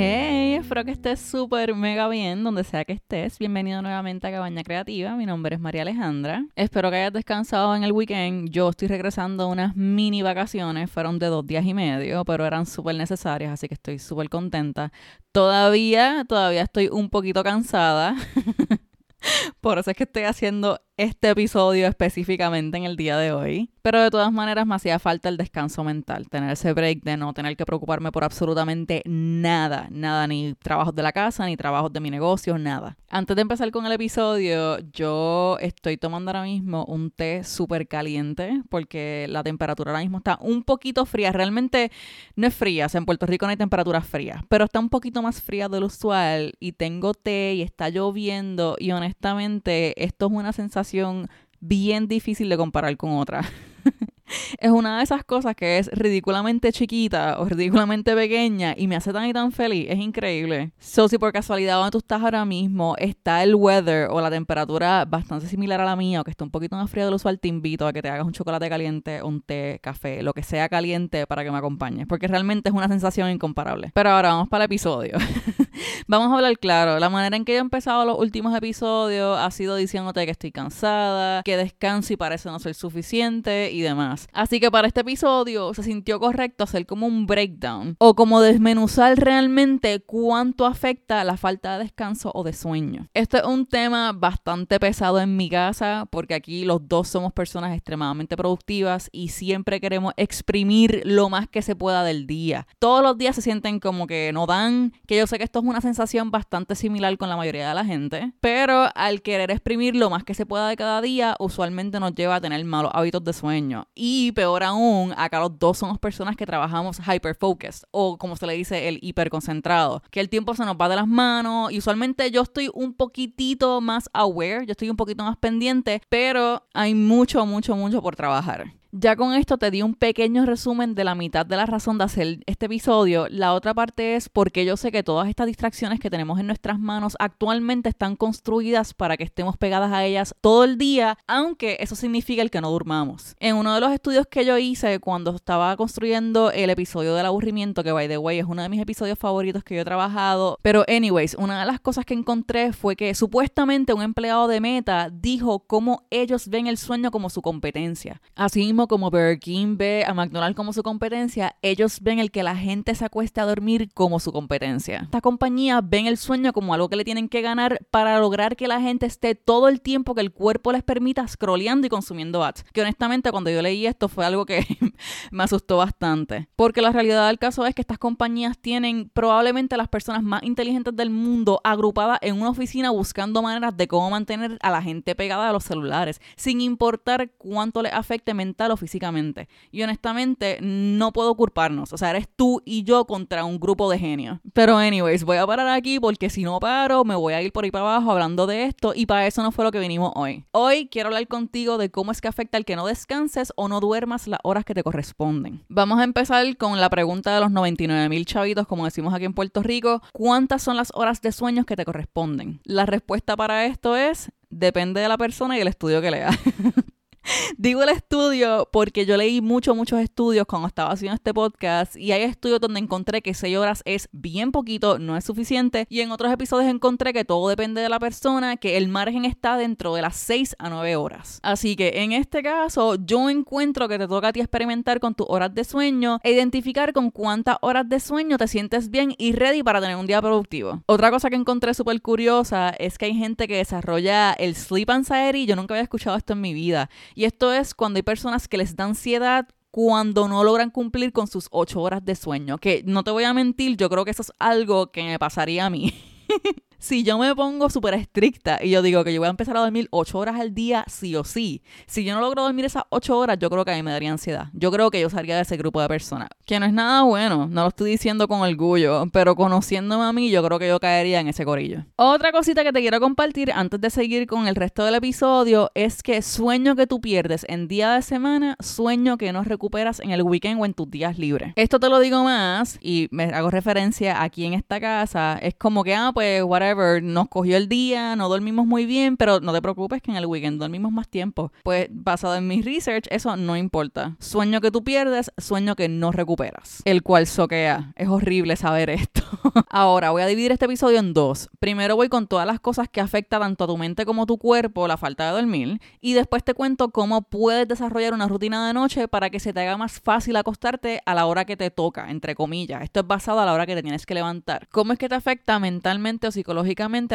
Hey, espero que estés súper mega bien donde sea que estés. Bienvenido nuevamente a Cabaña Creativa. Mi nombre es María Alejandra. Espero que hayas descansado en el weekend. Yo estoy regresando a unas mini vacaciones. Fueron de dos días y medio, pero eran súper necesarias, así que estoy súper contenta. Todavía, todavía estoy un poquito cansada. Por eso es que estoy haciendo este episodio específicamente en el día de hoy. Pero de todas maneras me hacía falta el descanso mental, tener ese break de no tener que preocuparme por absolutamente nada, nada, ni trabajos de la casa, ni trabajos de mi negocio, nada. Antes de empezar con el episodio, yo estoy tomando ahora mismo un té súper caliente porque la temperatura ahora mismo está un poquito fría. Realmente no es fría, o sea, en Puerto Rico no hay temperaturas frías, pero está un poquito más fría de lo usual y tengo té y está lloviendo y honestamente esto es una sensación bien difícil de comparar con otra. es una de esas cosas que es ridículamente chiquita o ridículamente pequeña y me hace tan y tan feliz. Es increíble. So, si por casualidad donde tú estás ahora mismo está el weather o la temperatura bastante similar a la mía o que está un poquito más fría de lo usual, te invito a que te hagas un chocolate caliente, un té, café, lo que sea caliente para que me acompañes, porque realmente es una sensación incomparable. Pero ahora vamos para el episodio. vamos a hablar claro. La manera en que yo he empezado los últimos episodios ha sido diciéndote que estoy cansada, que descanso y parece no ser suficiente y demás. Así que para este episodio se sintió correcto hacer como un breakdown o como desmenuzar realmente cuánto afecta la falta de descanso o de sueño. Este es un tema bastante pesado en mi casa porque aquí los dos somos personas extremadamente productivas y siempre queremos exprimir lo más que se pueda del día. Todos los días se sienten como que no dan, que yo sé que esto es una sensación bastante similar con la mayoría de la gente, pero al querer exprimir lo más que se pueda de cada día, usualmente nos lleva a tener malos hábitos de sueño. Y peor aún, acá los dos somos personas que trabajamos hyper focused o como se le dice el hiperconcentrado, que el tiempo se nos va de las manos y usualmente yo estoy un poquitito más aware, yo estoy un poquito más pendiente, pero hay mucho, mucho, mucho por trabajar. Ya con esto te di un pequeño resumen de la mitad de la razón de hacer este episodio. La otra parte es porque yo sé que todas estas distracciones que tenemos en nuestras manos actualmente están construidas para que estemos pegadas a ellas todo el día, aunque eso significa el que no durmamos. En uno de los estudios que yo hice cuando estaba construyendo el episodio del aburrimiento, que by the way es uno de mis episodios favoritos que yo he trabajado, pero anyways, una de las cosas que encontré fue que supuestamente un empleado de Meta dijo cómo ellos ven el sueño como su competencia. Así como Burger King ve a McDonald's como su competencia, ellos ven el que la gente se acueste a dormir como su competencia. Esta compañía ven el sueño como algo que le tienen que ganar para lograr que la gente esté todo el tiempo que el cuerpo les permita scrolleando y consumiendo ads. Que honestamente cuando yo leí esto fue algo que me asustó bastante. Porque la realidad del caso es que estas compañías tienen probablemente las personas más inteligentes del mundo agrupadas en una oficina buscando maneras de cómo mantener a la gente pegada a los celulares, sin importar cuánto les afecte mental o físicamente. Y honestamente, no puedo culparnos. O sea, eres tú y yo contra un grupo de genios. Pero, anyways, voy a parar aquí porque si no paro, me voy a ir por ahí para abajo hablando de esto. Y para eso no fue lo que vinimos hoy. Hoy quiero hablar contigo de cómo es que afecta el que no descanses o no duermas las horas que te corresponden. Vamos a empezar con la pregunta de los 99 mil chavitos, como decimos aquí en Puerto Rico. ¿Cuántas son las horas de sueños que te corresponden? La respuesta para esto es depende de la persona y el estudio que lea. Digo el estudio porque yo leí muchos, muchos estudios cuando estaba haciendo este podcast y hay estudios donde encontré que 6 horas es bien poquito, no es suficiente y en otros episodios encontré que todo depende de la persona, que el margen está dentro de las 6 a 9 horas. Así que en este caso yo encuentro que te toca a ti experimentar con tus horas de sueño e identificar con cuántas horas de sueño te sientes bien y ready para tener un día productivo. Otra cosa que encontré súper curiosa es que hay gente que desarrolla el sleep anxiety, yo nunca había escuchado esto en mi vida y esto es cuando hay personas que les da ansiedad cuando no logran cumplir con sus ocho horas de sueño. Que no te voy a mentir, yo creo que eso es algo que me pasaría a mí. si yo me pongo súper estricta y yo digo que yo voy a empezar a dormir 8 horas al día, sí o sí, si yo no logro dormir esas 8 horas, yo creo que a mí me daría ansiedad. Yo creo que yo salía de ese grupo de personas. Que no es nada bueno, no lo estoy diciendo con orgullo, pero conociéndome a mí, yo creo que yo caería en ese corillo. Otra cosita que te quiero compartir antes de seguir con el resto del episodio es que sueño que tú pierdes en día de semana, sueño que no recuperas en el weekend o en tus días libres. Esto te lo digo más y me hago referencia aquí en esta casa, es como que, ah, pues, whatever whatever, nos cogió el día, no dormimos muy bien, pero no te preocupes que en el weekend dormimos más tiempo. Pues basado en mi research, eso no importa. Sueño que tú pierdes, sueño que no recuperas. El cual soquea. Es horrible saber esto. Ahora, voy a dividir este episodio en dos. Primero voy con todas las cosas que afectan tanto a tu mente como a tu cuerpo, la falta de dormir, y después te cuento cómo puedes desarrollar una rutina de noche para que se te haga más fácil acostarte a la hora que te toca, entre comillas. Esto es basado a la hora que te tienes que levantar. ¿Cómo es que te afecta mentalmente o psicológicamente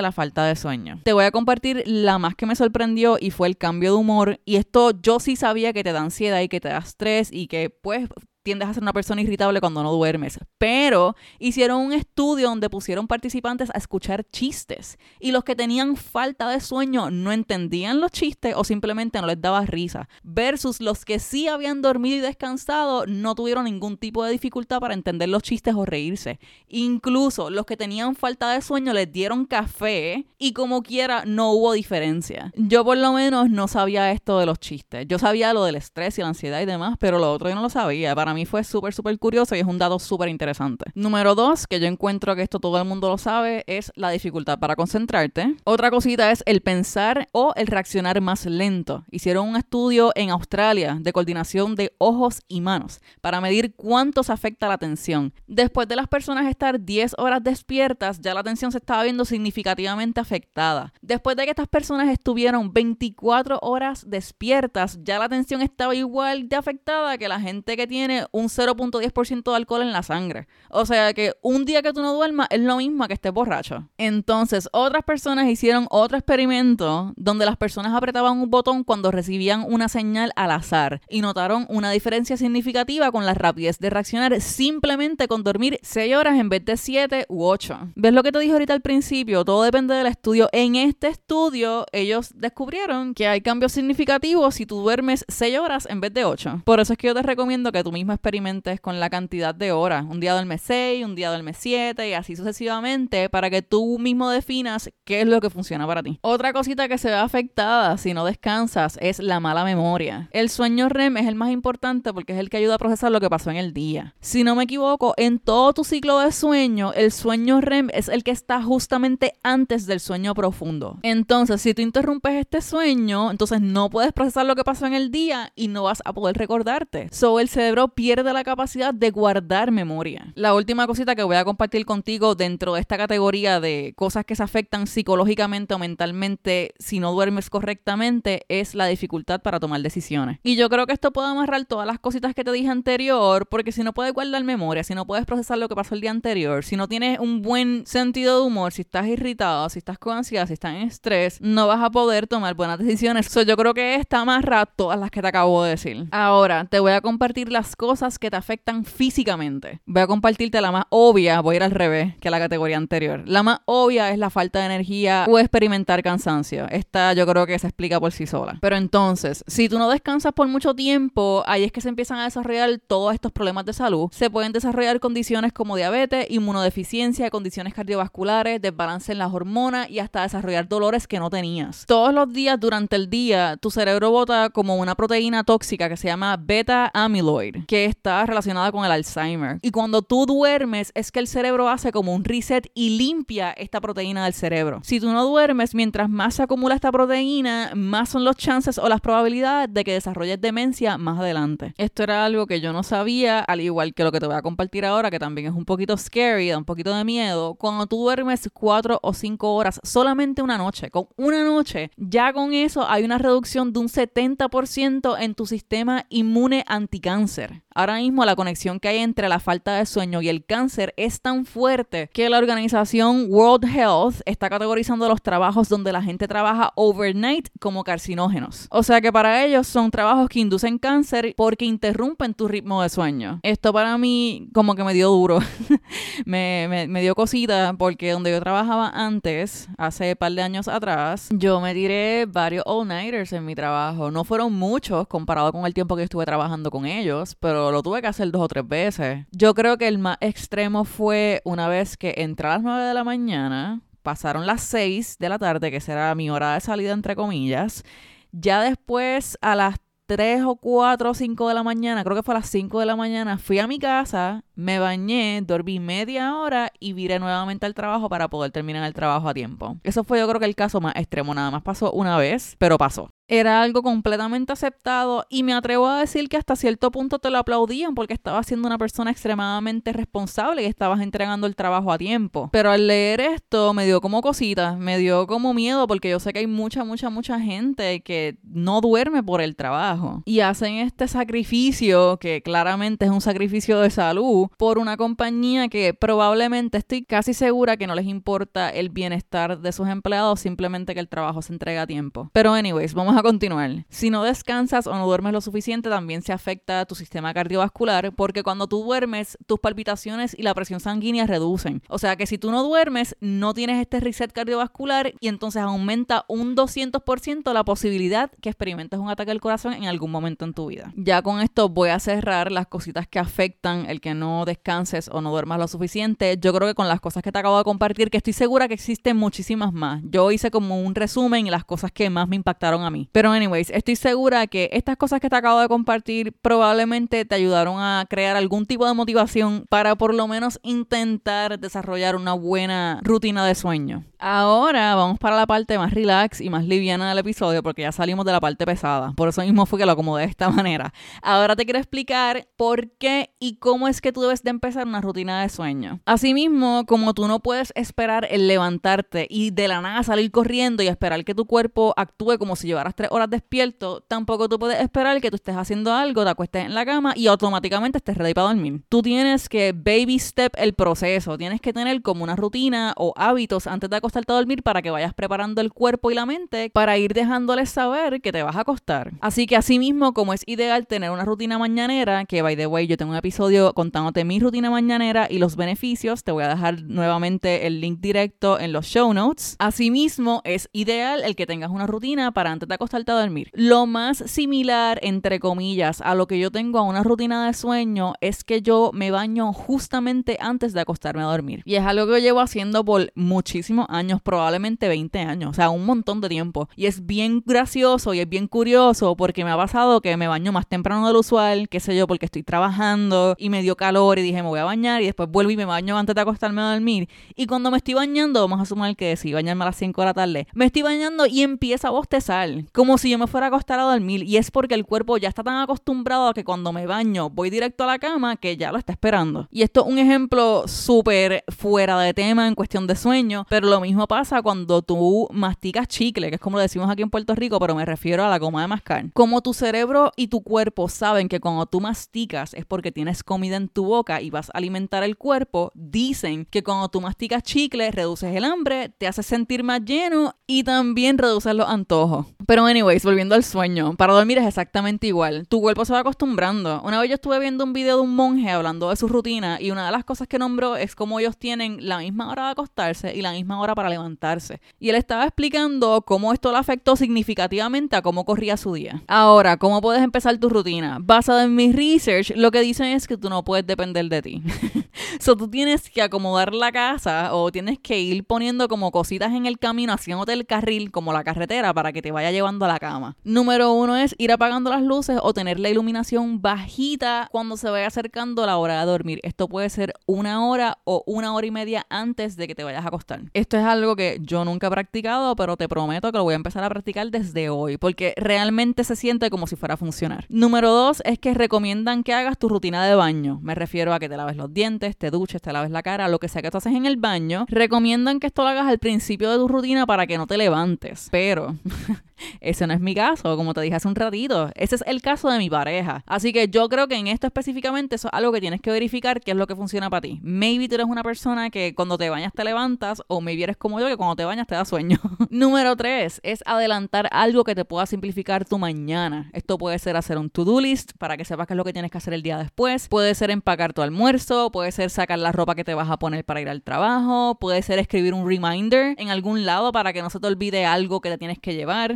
la falta de sueño? Te voy a compartir la más que me sorprendió y fue el cambio de humor. Y esto yo sí sabía que te da ansiedad y que te da estrés y que pues tiendes a ser una persona irritable cuando no duermes. Pero hicieron un estudio donde pusieron participantes a escuchar chistes y los que tenían falta de sueño no entendían los chistes o simplemente no les daba risa. Versus los que sí habían dormido y descansado no tuvieron ningún tipo de dificultad para entender los chistes o reírse. Incluso los que tenían falta de sueño les dieron café y como quiera no hubo diferencia. Yo por lo menos no sabía esto de los chistes. Yo sabía lo del estrés y la ansiedad y demás, pero lo otro yo no lo sabía. Para mí fue súper, súper curioso y es un dato súper interesante. Número dos, que yo encuentro que esto todo el mundo lo sabe, es la dificultad para concentrarte. Otra cosita es el pensar o el reaccionar más lento. Hicieron un estudio en Australia de coordinación de ojos y manos para medir cuánto se afecta la atención. Después de las personas estar 10 horas despiertas, ya la atención se estaba viendo significativamente afectada. Después de que estas personas estuvieron 24 horas despiertas, ya la atención estaba igual de afectada que la gente que tiene un 0.10% de alcohol en la sangre. O sea que un día que tú no duermas es lo mismo que estés borracho. Entonces, otras personas hicieron otro experimento donde las personas apretaban un botón cuando recibían una señal al azar y notaron una diferencia significativa con la rapidez de reaccionar simplemente con dormir 6 horas en vez de 7 u 8. ¿Ves lo que te dije ahorita al principio? Todo depende del estudio. En este estudio, ellos descubrieron que hay cambios significativos si tú duermes 6 horas en vez de 8. Por eso es que yo te recomiendo que tú experimentes con la cantidad de horas. Un día duerme 6, un día duerme 7 y así sucesivamente para que tú mismo definas qué es lo que funciona para ti. Otra cosita que se ve afectada si no descansas es la mala memoria. El sueño REM es el más importante porque es el que ayuda a procesar lo que pasó en el día. Si no me equivoco, en todo tu ciclo de sueño, el sueño REM es el que está justamente antes del sueño profundo. Entonces, si tú interrumpes este sueño, entonces no puedes procesar lo que pasó en el día y no vas a poder recordarte. So, el cerebro pierde la capacidad de guardar memoria. La última cosita que voy a compartir contigo dentro de esta categoría de cosas que se afectan psicológicamente o mentalmente si no duermes correctamente es la dificultad para tomar decisiones. Y yo creo que esto puede amarrar todas las cositas que te dije anterior, porque si no puedes guardar memoria, si no puedes procesar lo que pasó el día anterior, si no tienes un buen sentido de humor, si estás irritado, si estás con ansiedad, si estás en estrés, no vas a poder tomar buenas decisiones. So, yo creo que esta amarra todas las que te acabo de decir. Ahora, te voy a compartir las cosas que te afectan físicamente. Voy a compartirte la más obvia, voy a ir al revés que la categoría anterior. La más obvia es la falta de energía o experimentar cansancio. Esta yo creo que se explica por sí sola. Pero entonces, si tú no descansas por mucho tiempo, ahí es que se empiezan a desarrollar todos estos problemas de salud. Se pueden desarrollar condiciones como diabetes, inmunodeficiencia, condiciones cardiovasculares, desbalance en las hormonas y hasta desarrollar dolores que no tenías. Todos los días durante el día, tu cerebro bota como una proteína tóxica que se llama beta amyloid, que está relacionada con el Alzheimer. Y cuando tú duermes es que el cerebro hace como un reset y limpia esta proteína del cerebro. Si tú no duermes, mientras más se acumula esta proteína, más son los chances o las probabilidades de que desarrolles demencia más adelante. Esto era algo que yo no sabía, al igual que lo que te voy a compartir ahora, que también es un poquito scary, da un poquito de miedo. Cuando tú duermes cuatro o cinco horas, solamente una noche, con una noche, ya con eso hay una reducción de un 70% en tu sistema inmune anticáncer. Ahora mismo la conexión que hay entre la falta de sueño y el cáncer es tan fuerte que la organización World Health está categorizando los trabajos donde la gente trabaja overnight como carcinógenos. O sea que para ellos son trabajos que inducen cáncer porque interrumpen tu ritmo de sueño. Esto para mí como que me dio duro. me, dio cosita porque donde yo trabajaba antes, hace un par de años atrás, yo me tiré varios all-nighters en mi trabajo. No fueron muchos comparado con el tiempo que estuve trabajando con ellos, pero lo tuve que hacer dos o tres veces. Yo creo que el más extremo fue una vez que entré a las 9 de la mañana, pasaron las 6 de la tarde, que será mi hora de salida entre comillas. Ya después a las 3 o 4 o 5 de la mañana, creo que fue a las 5 de la mañana, fui a mi casa, me bañé, dormí media hora y viré nuevamente al trabajo para poder terminar el trabajo a tiempo. Eso fue yo creo que el caso más extremo, nada más pasó una vez, pero pasó era algo completamente aceptado y me atrevo a decir que hasta cierto punto te lo aplaudían porque estabas siendo una persona extremadamente responsable y estabas entregando el trabajo a tiempo. Pero al leer esto me dio como cositas, me dio como miedo porque yo sé que hay mucha, mucha, mucha gente que no duerme por el trabajo y hacen este sacrificio que claramente es un sacrificio de salud por una compañía que probablemente estoy casi segura que no les importa el bienestar de sus empleados, simplemente que el trabajo se entrega a tiempo. Pero anyways, vamos a continuar. Si no descansas o no duermes lo suficiente, también se afecta a tu sistema cardiovascular, porque cuando tú duermes, tus palpitaciones y la presión sanguínea reducen. O sea que si tú no duermes, no tienes este reset cardiovascular y entonces aumenta un 200% la posibilidad que experimentes un ataque al corazón en algún momento en tu vida. Ya con esto voy a cerrar las cositas que afectan el que no descanses o no duermas lo suficiente. Yo creo que con las cosas que te acabo de compartir, que estoy segura que existen muchísimas más. Yo hice como un resumen y las cosas que más me impactaron a mí. Pero anyways, estoy segura que estas cosas que te acabo de compartir probablemente te ayudaron a crear algún tipo de motivación para por lo menos intentar desarrollar una buena rutina de sueño. Ahora vamos para la parte más relax y más liviana del episodio porque ya salimos de la parte pesada. Por eso mismo fue que lo acomodé de esta manera. Ahora te quiero explicar por qué y cómo es que tú debes de empezar una rutina de sueño. Asimismo, como tú no puedes esperar el levantarte y de la nada salir corriendo y esperar que tu cuerpo actúe como si llevaras tres horas despierto, tampoco tú puedes esperar que tú estés haciendo algo, te acuestes en la cama y automáticamente estés ready para dormir. Tú tienes que baby step el proceso. Tienes que tener como una rutina o hábitos antes de acostarte a dormir para que vayas preparando el cuerpo y la mente para ir dejándoles saber que te vas a acostar. Así que así mismo como es ideal tener una rutina mañanera, que by the way yo tengo un episodio contándote mi rutina mañanera y los beneficios, te voy a dejar nuevamente el link directo en los show notes. Asimismo es ideal el que tengas una rutina para antes de acostarte a dormir. Lo más similar, entre comillas, a lo que yo tengo a una rutina de sueño es que yo me baño justamente antes de acostarme a dormir. Y es algo que yo llevo haciendo por muchísimos años probablemente 20 años, o sea, un montón de tiempo. Y es bien gracioso y es bien curioso porque me ha pasado que me baño más temprano del usual, qué sé yo, porque estoy trabajando y me dio calor y dije me voy a bañar y después vuelvo y me baño antes de acostarme a dormir. Y cuando me estoy bañando, vamos a asumir que sí, bañarme a las 5 de la tarde, me estoy bañando y empieza a bostezar, como si yo me fuera a acostar a dormir. Y es porque el cuerpo ya está tan acostumbrado a que cuando me baño voy directo a la cama que ya lo está esperando. Y esto es un ejemplo súper fuera de tema en cuestión de sueño, pero lo mismo pasa cuando tú masticas chicle, que es como lo decimos aquí en Puerto Rico, pero me refiero a la goma de mascar. Como tu cerebro y tu cuerpo saben que cuando tú masticas es porque tienes comida en tu boca y vas a alimentar el cuerpo, dicen que cuando tú masticas chicle reduces el hambre, te hace sentir más lleno y también reduces los antojos. Pero anyways, volviendo al sueño, para dormir es exactamente igual. Tu cuerpo se va acostumbrando. Una vez yo estuve viendo un video de un monje hablando de su rutina y una de las cosas que nombró es cómo ellos tienen la misma hora de acostarse y la misma hora para levantarse. Y él estaba explicando cómo esto le afectó significativamente a cómo corría su día. Ahora, ¿cómo puedes empezar tu rutina? Basado en mi research, lo que dicen es que tú no puedes depender de ti. so tú tienes que acomodar la casa o tienes que ir poniendo como cositas en el camino, haciéndote el carril como la carretera para que te vaya llevando a la cama. Número uno es ir apagando las luces o tener la iluminación bajita cuando se vaya acercando la hora de dormir. Esto puede ser una hora o una hora y media antes de que te vayas a acostar. Esto es algo que yo nunca he practicado, pero te prometo que lo voy a empezar a practicar desde hoy, porque realmente se siente como si fuera a funcionar. Número dos es que recomiendan que hagas tu rutina de baño. Me refiero a que te laves los dientes, te duches, te laves la cara, lo que sea que tú haces en el baño. Recomiendan que esto lo hagas al principio de tu rutina para que no te levantes. Pero Ese no es mi caso, como te dije hace un ratito. Ese es el caso de mi pareja. Así que yo creo que en esto específicamente eso es algo que tienes que verificar qué es lo que funciona para ti. Maybe tú eres una persona que cuando te bañas te levantas o maybe eres como yo que cuando te bañas te da sueño. Número tres es adelantar algo que te pueda simplificar tu mañana. Esto puede ser hacer un to-do list para que sepas qué es lo que tienes que hacer el día después. Puede ser empacar tu almuerzo, puede ser sacar la ropa que te vas a poner para ir al trabajo, puede ser escribir un reminder en algún lado para que no se te olvide algo que te tienes que llevar.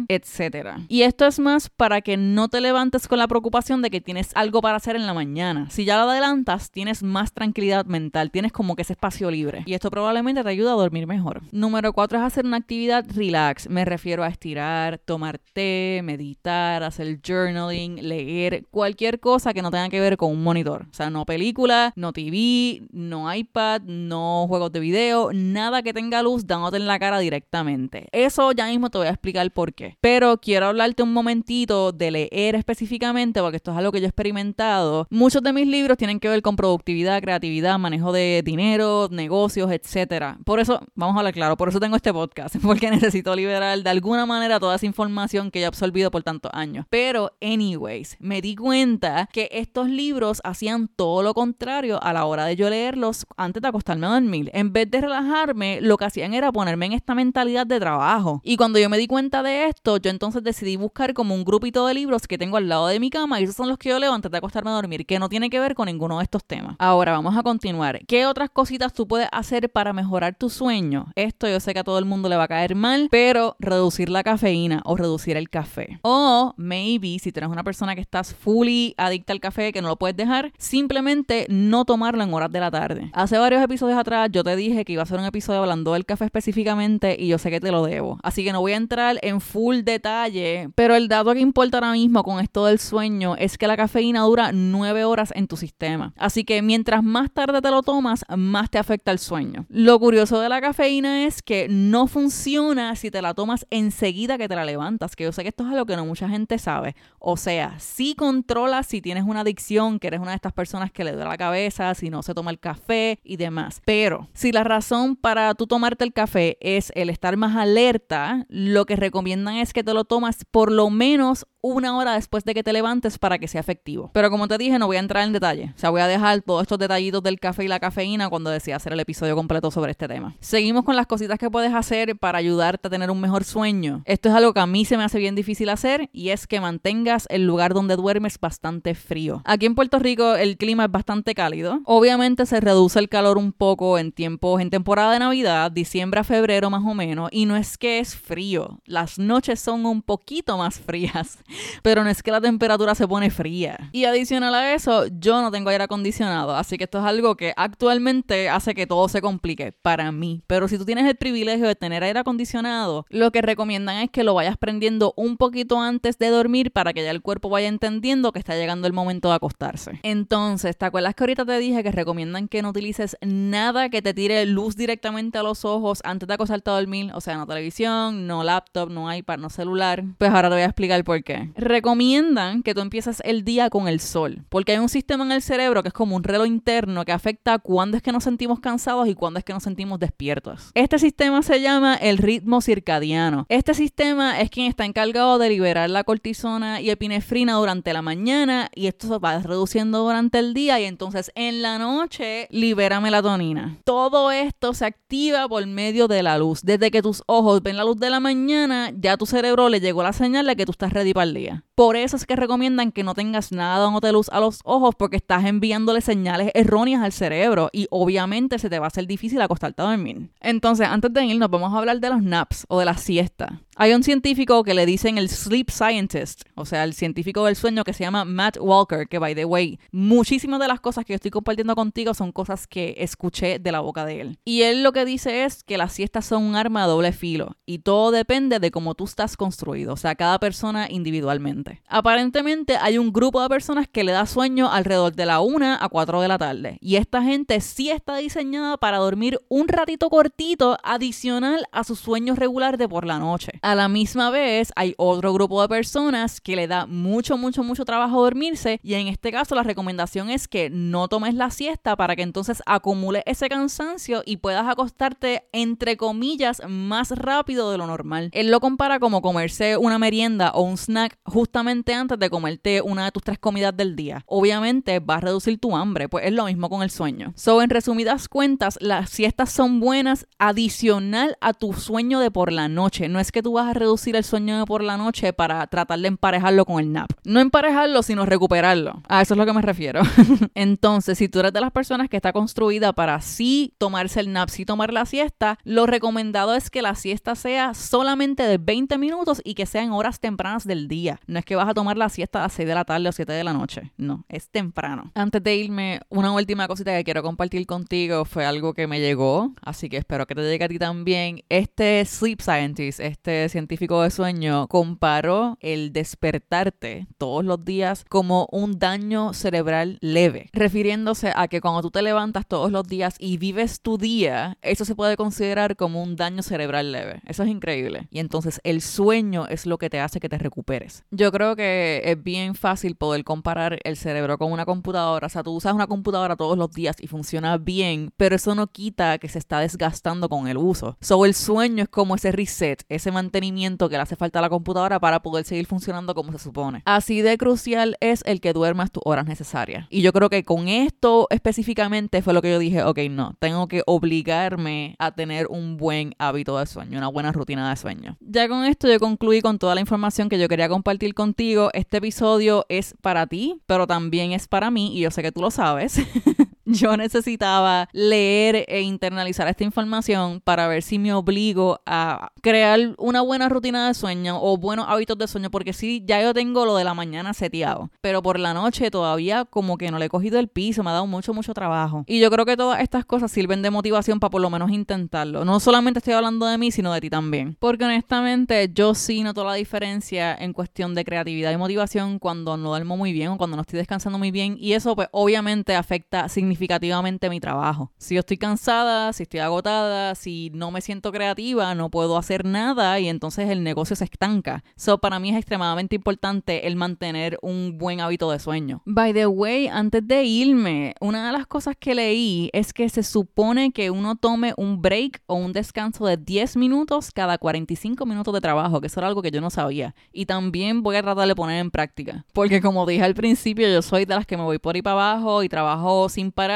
Y esto es más para que no te levantes con la preocupación de que tienes algo para hacer en la mañana. Si ya lo adelantas, tienes más tranquilidad mental, tienes como que ese espacio libre. Y esto probablemente te ayuda a dormir mejor. Número cuatro es hacer una actividad relax. Me refiero a estirar, tomar té, meditar, hacer journaling, leer, cualquier cosa que no tenga que ver con un monitor. O sea, no película, no TV, no iPad, no juegos de video, nada que tenga luz dándote en la cara directamente. Eso ya mismo te voy a explicar por qué. Pero quiero hablarte un momentito de leer específicamente, porque esto es algo que yo he experimentado. Muchos de mis libros tienen que ver con productividad, creatividad, manejo de dinero, negocios, etcétera. Por eso, vamos a hablar claro, por eso tengo este podcast, porque necesito liberar de alguna manera toda esa información que he absorbido por tantos años. Pero, anyways, me di cuenta que estos libros hacían todo lo contrario a la hora de yo leerlos antes de acostarme a dormir. En vez de relajarme, lo que hacían era ponerme en esta mentalidad de trabajo. Y cuando yo me di cuenta de esto, yo entonces decidí buscar como un grupito de libros que tengo al lado de mi cama y esos son los que yo leo antes de acostarme a dormir, que no tiene que ver con ninguno de estos temas. Ahora vamos a continuar. ¿Qué otras cositas tú puedes hacer para mejorar tu sueño? Esto yo sé que a todo el mundo le va a caer mal, pero reducir la cafeína o reducir el café. O maybe si tienes una persona que estás fully adicta al café, que no lo puedes dejar, simplemente no tomarlo en horas de la tarde. Hace varios episodios atrás yo te dije que iba a hacer un episodio hablando del café específicamente y yo sé que te lo debo. Así que no voy a entrar en full detalle, pero el dato que importa ahora mismo con esto del sueño es que la cafeína dura 9 horas en tu sistema. Así que mientras más tarde te lo tomas, más te afecta el sueño. Lo curioso de la cafeína es que no funciona si te la tomas enseguida que te la levantas, que yo sé que esto es algo que no mucha gente sabe. O sea, si controlas si tienes una adicción, que eres una de estas personas que le duele la cabeza, si no se toma el café y demás. Pero si la razón para tú tomarte el café es el estar más alerta, lo que recomiendan es que te lo tomas por lo menos una hora después de que te levantes para que sea efectivo. Pero como te dije, no voy a entrar en detalle. O sea, voy a dejar todos estos detallitos del café y la cafeína cuando decida hacer el episodio completo sobre este tema. Seguimos con las cositas que puedes hacer para ayudarte a tener un mejor sueño. Esto es algo que a mí se me hace bien difícil hacer y es que mantengas el lugar donde duermes bastante frío. Aquí en Puerto Rico el clima es bastante cálido. Obviamente se reduce el calor un poco en tiempos, en temporada de Navidad, diciembre a febrero más o menos, y no es que es frío. Las noches son un poquito más frías pero no es que la temperatura se pone fría. Y adicional a eso, yo no tengo aire acondicionado, así que esto es algo que actualmente hace que todo se complique para mí. Pero si tú tienes el privilegio de tener aire acondicionado, lo que recomiendan es que lo vayas prendiendo un poquito antes de dormir para que ya el cuerpo vaya entendiendo que está llegando el momento de acostarse. Entonces, ¿te acuerdas que ahorita te dije que recomiendan que no utilices nada que te tire luz directamente a los ojos antes de acostarte a dormir? O sea, no televisión, no laptop, no iPad, no celular. Pues ahora te voy a explicar por qué recomiendan que tú empieces el día con el sol, porque hay un sistema en el cerebro que es como un reloj interno que afecta cuándo es que nos sentimos cansados y cuándo es que nos sentimos despiertos. Este sistema se llama el ritmo circadiano. Este sistema es quien está encargado de liberar la cortisona y epinefrina durante la mañana y esto se va reduciendo durante el día y entonces en la noche libera melatonina. Todo esto se activa por medio de la luz. Desde que tus ojos ven la luz de la mañana, ya tu cerebro le llegó la señal de que tú estás ready para día. Por eso es que recomiendan que no tengas nada de luz a los ojos porque estás enviándole señales erróneas al cerebro y obviamente se te va a hacer difícil acostarte a dormir. Entonces, antes de irnos, vamos a hablar de los naps o de la siesta. Hay un científico que le dicen el sleep scientist, o sea, el científico del sueño que se llama Matt Walker, que by the way, muchísimas de las cosas que yo estoy compartiendo contigo son cosas que escuché de la boca de él. Y él lo que dice es que las siestas son un arma a doble filo y todo depende de cómo tú estás construido, o sea, cada persona individualmente. Aparentemente hay un grupo de personas que le da sueño alrededor de la 1 a 4 de la tarde y esta gente sí está diseñada para dormir un ratito cortito adicional a su sueño regular de por la noche. A la misma vez, hay otro grupo de personas que le da mucho, mucho, mucho trabajo dormirse y en este caso la recomendación es que no tomes la siesta para que entonces acumule ese cansancio y puedas acostarte entre comillas más rápido de lo normal. Él lo compara como comerse una merienda o un snack justamente antes de comerte una de tus tres comidas del día. Obviamente va a reducir tu hambre, pues es lo mismo con el sueño. So, en resumidas cuentas, las siestas son buenas adicional a tu sueño de por la noche. No es que tú vas a reducir el sueño por la noche para tratar de emparejarlo con el nap. No emparejarlo, sino recuperarlo. A eso es lo que me refiero. Entonces, si tú eres de las personas que está construida para sí tomarse el nap, sí tomar la siesta, lo recomendado es que la siesta sea solamente de 20 minutos y que sea en horas tempranas del día. No es que vas a tomar la siesta a las 6 de la tarde o 7 de la noche. No, es temprano. Antes de irme, una última cosita que quiero compartir contigo fue algo que me llegó, así que espero que te llegue a ti también. Este sleep scientist, este científico de sueño, comparó el despertarte todos los días como un daño cerebral leve, refiriéndose a que cuando tú te levantas todos los días y vives tu día, eso se puede considerar como un daño cerebral leve. Eso es increíble. Y entonces el sueño es lo que te hace que te recuperes. Yo creo que es bien fácil poder comparar el cerebro con una computadora. O sea, tú usas una computadora todos los días y funciona bien, pero eso no quita que se está desgastando con el uso. So, el sueño es como ese reset, ese mantenimiento que le hace falta a la computadora para poder seguir funcionando como se supone. Así de crucial es el que duermas tus horas necesarias. Y yo creo que con esto específicamente fue lo que yo dije, ok, no, tengo que obligarme a tener un buen hábito de sueño, una buena rutina de sueño. Ya con esto yo concluí con toda la información que yo quería compartir contigo. Este episodio es para ti, pero también es para mí y yo sé que tú lo sabes. yo necesitaba leer e internalizar esta información para ver si me obligo a crear una buena rutina de sueño o buenos hábitos de sueño, porque sí, ya yo tengo lo de la mañana seteado, pero por la noche todavía como que no le he cogido el piso, me ha dado mucho, mucho trabajo. Y yo creo que todas estas cosas sirven de motivación para por lo menos intentarlo. No solamente estoy hablando de mí, sino de ti también. Porque honestamente yo sí noto la diferencia en cuestión de creatividad y motivación cuando no duermo muy bien o cuando no estoy descansando muy bien. Y eso pues obviamente afecta significativamente significativamente mi trabajo. Si yo estoy cansada, si estoy agotada, si no me siento creativa, no puedo hacer nada y entonces el negocio se estanca. So, para mí es extremadamente importante el mantener un buen hábito de sueño. By the way, antes de irme, una de las cosas que leí es que se supone que uno tome un break o un descanso de 10 minutos cada 45 minutos de trabajo, que eso era algo que yo no sabía. Y también voy a tratar de poner en práctica. Porque como dije al principio, yo soy de las que me voy por ahí para abajo y trabajo sin parar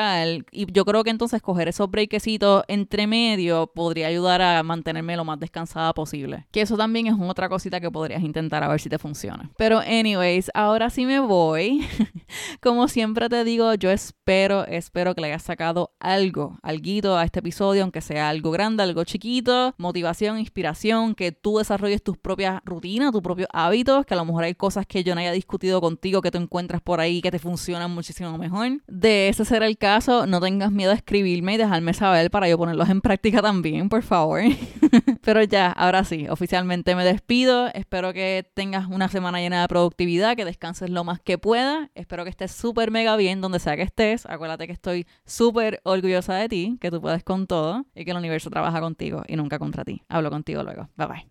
y yo creo que entonces coger esos breakecitos entre medio podría ayudar a mantenerme lo más descansada posible. Que eso también es otra cosita que podrías intentar a ver si te funciona. Pero anyways, ahora sí me voy. Como siempre te digo, yo espero, espero que le hayas sacado algo, algo a este episodio, aunque sea algo grande, algo chiquito, motivación, inspiración, que tú desarrolles tus propias rutinas, tus propios hábitos, que a lo mejor hay cosas que yo no haya discutido contigo que tú encuentras por ahí que te funcionan muchísimo mejor. De ese será el caso, no tengas miedo a escribirme y dejarme saber para yo ponerlos en práctica también, por favor. Pero ya, ahora sí, oficialmente me despido. Espero que tengas una semana llena de productividad, que descanses lo más que pueda. Espero que estés súper mega bien donde sea que estés. Acuérdate que estoy súper orgullosa de ti, que tú puedes con todo y que el universo trabaja contigo y nunca contra ti. Hablo contigo luego. Bye bye.